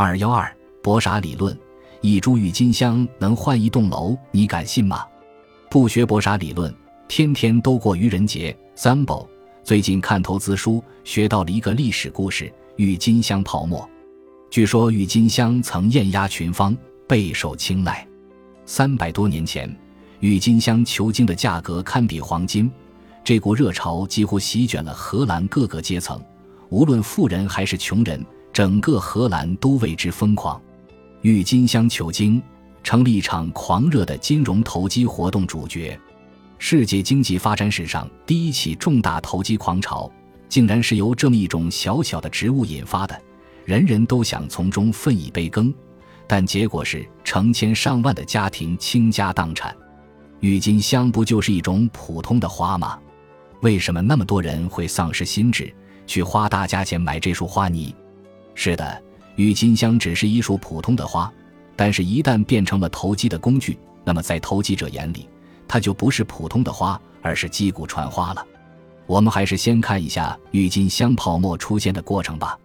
二幺二博傻理论，一株郁金香能换一栋楼，你敢信吗？不学博傻理论，天天都过愚人节。三宝最近看投资书，学到了一个历史故事——郁金香泡沫。据说郁金香曾艳压群芳，备受青睐。三百多年前，郁金香球茎的价格堪比黄金，这股热潮几乎席卷了荷兰各个阶层，无论富人还是穷人。整个荷兰都为之疯狂，郁金香球茎成了一场狂热的金融投机活动主角。世界经济发展史上第一起重大投机狂潮，竟然是由这么一种小小的植物引发的。人人都想从中分一杯羹，但结果是成千上万的家庭倾家荡产。郁金香不就是一种普通的花吗？为什么那么多人会丧失心智，去花大价钱买这束花泥？是的，郁金香只是一束普通的花，但是，一旦变成了投机的工具，那么在投机者眼里，它就不是普通的花，而是击鼓传花了。我们还是先看一下郁金香泡沫出现的过程吧。